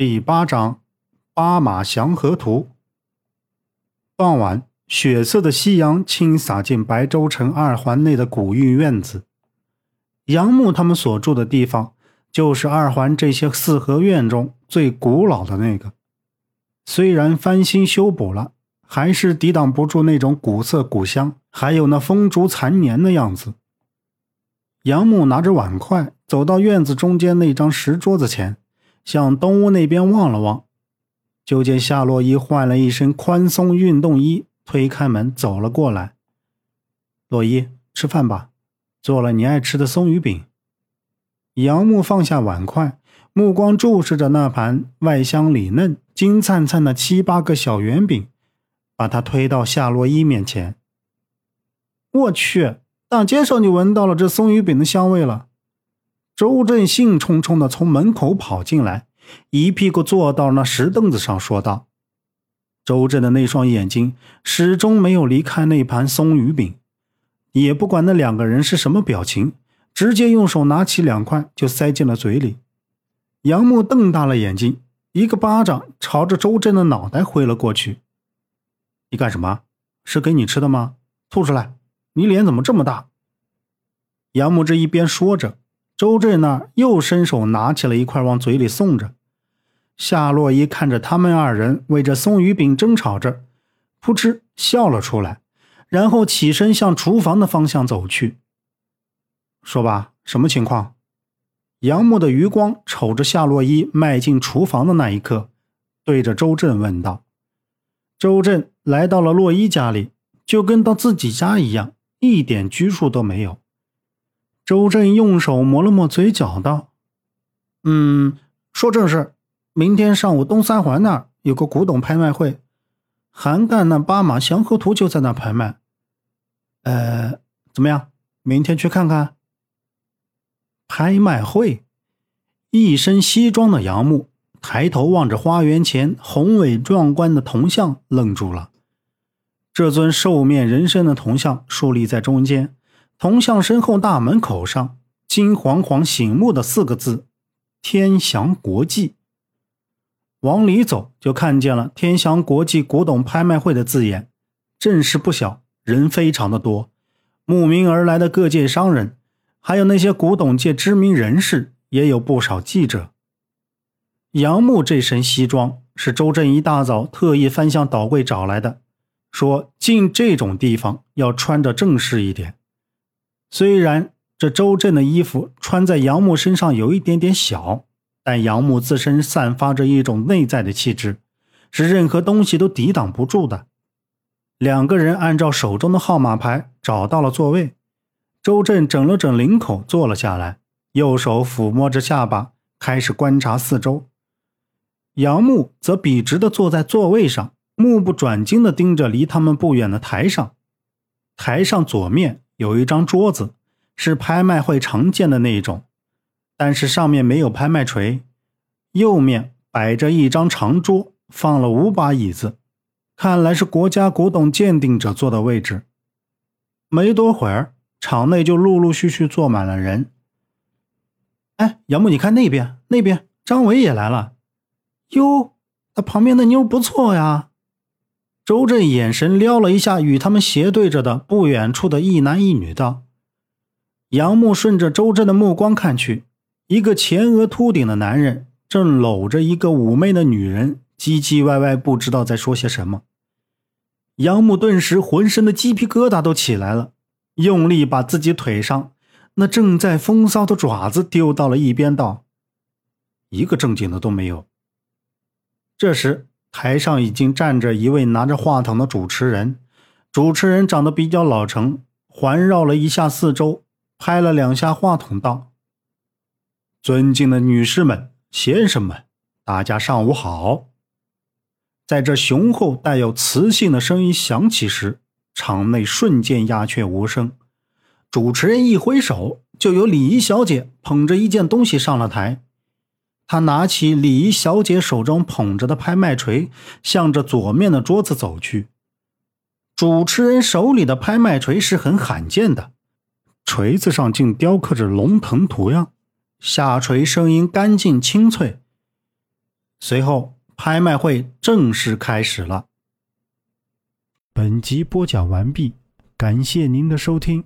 第八章《八马祥和图》。傍晚，血色的夕阳倾洒进白州城二环内的古韵院子。杨木他们所住的地方，就是二环这些四合院中最古老的那个。虽然翻新修补了，还是抵挡不住那种古色古香，还有那风烛残年的样子。杨木拿着碗筷走到院子中间那张石桌子前。向东屋那边望了望，就见夏洛伊换了一身宽松运动衣，推开门走了过来。洛伊，吃饭吧，做了你爱吃的松鱼饼。杨木放下碗筷，目光注视着那盘外香里嫩、金灿灿的七八个小圆饼，把它推到夏洛伊面前。我去，大街上就闻到了这松鱼饼的香味了。周震兴冲冲地从门口跑进来，一屁股坐到那石凳子上，说道：“周震的那双眼睛始终没有离开那盘松鱼饼，也不管那两个人是什么表情，直接用手拿起两块就塞进了嘴里。”杨木瞪大了眼睛，一个巴掌朝着周震的脑袋挥了过去：“你干什么？是给你吃的吗？吐出来！你脸怎么这么大？”杨木这一边说着。周震那又伸手拿起了一块往嘴里送着，夏洛伊看着他们二人为这松鱼饼争吵着，噗嗤笑了出来，然后起身向厨房的方向走去。说吧，什么情况？杨木的余光瞅着夏洛伊迈进厨房的那一刻，对着周震问道。周震来到了洛伊家里，就跟到自己家一样，一点拘束都没有。周震用手抹了抹嘴角，道：“嗯，说正事。明天上午东三环那儿有个古董拍卖会，韩干那八马祥和图就在那拍卖。呃，怎么样？明天去看看。”拍卖会，一身西装的杨木抬头望着花园前宏伟壮观的铜像，愣住了。这尊兽面人身的铜像竖立在中间。铜像身后大门口上金黄黄醒目的四个字“天祥国际”。往里走就看见了“天祥国际古董拍卖会”的字眼，阵势不小，人非常的多。慕名而来的各界商人，还有那些古董界知名人士，也有不少记者。杨木这身西装是周震一大早特意翻箱倒柜找来的，说进这种地方要穿着正式一点。虽然这周震的衣服穿在杨木身上有一点点小，但杨木自身散发着一种内在的气质，是任何东西都抵挡不住的。两个人按照手中的号码牌找到了座位，周震整了整领口，坐了下来，右手抚摸着下巴，开始观察四周。杨木则笔直地坐在座位上，目不转睛地盯着离他们不远的台上，台上左面。有一张桌子，是拍卖会常见的那一种，但是上面没有拍卖锤。右面摆着一张长桌，放了五把椅子，看来是国家古董鉴定者坐的位置。没多会儿，场内就陆陆续续坐满了人。哎，杨木，你看那边，那边张伟也来了。哟，他旁边的妞不错呀。周震眼神撩了一下与他们斜对着的不远处的一男一女，道：“杨木顺着周震的目光看去，一个前额秃顶的男人正搂着一个妩媚的女人，唧唧歪歪，不知道在说些什么。”杨木顿时浑身的鸡皮疙瘩都起来了，用力把自己腿上那正在风骚的爪子丢到了一边，道：“一个正经的都没有。”这时。台上已经站着一位拿着话筒的主持人，主持人长得比较老成，环绕了一下四周，拍了两下话筒，道：“尊敬的女士们、先生们，大家上午好。”在这雄厚带有磁性的声音响起时，场内瞬间鸦雀无声。主持人一挥手，就有礼仪小姐捧着一件东西上了台。他拿起礼仪小姐手中捧着的拍卖锤，向着左面的桌子走去。主持人手里的拍卖锤是很罕见的，锤子上竟雕刻着龙腾图样，下垂声音干净清脆。随后，拍卖会正式开始了。本集播讲完毕，感谢您的收听。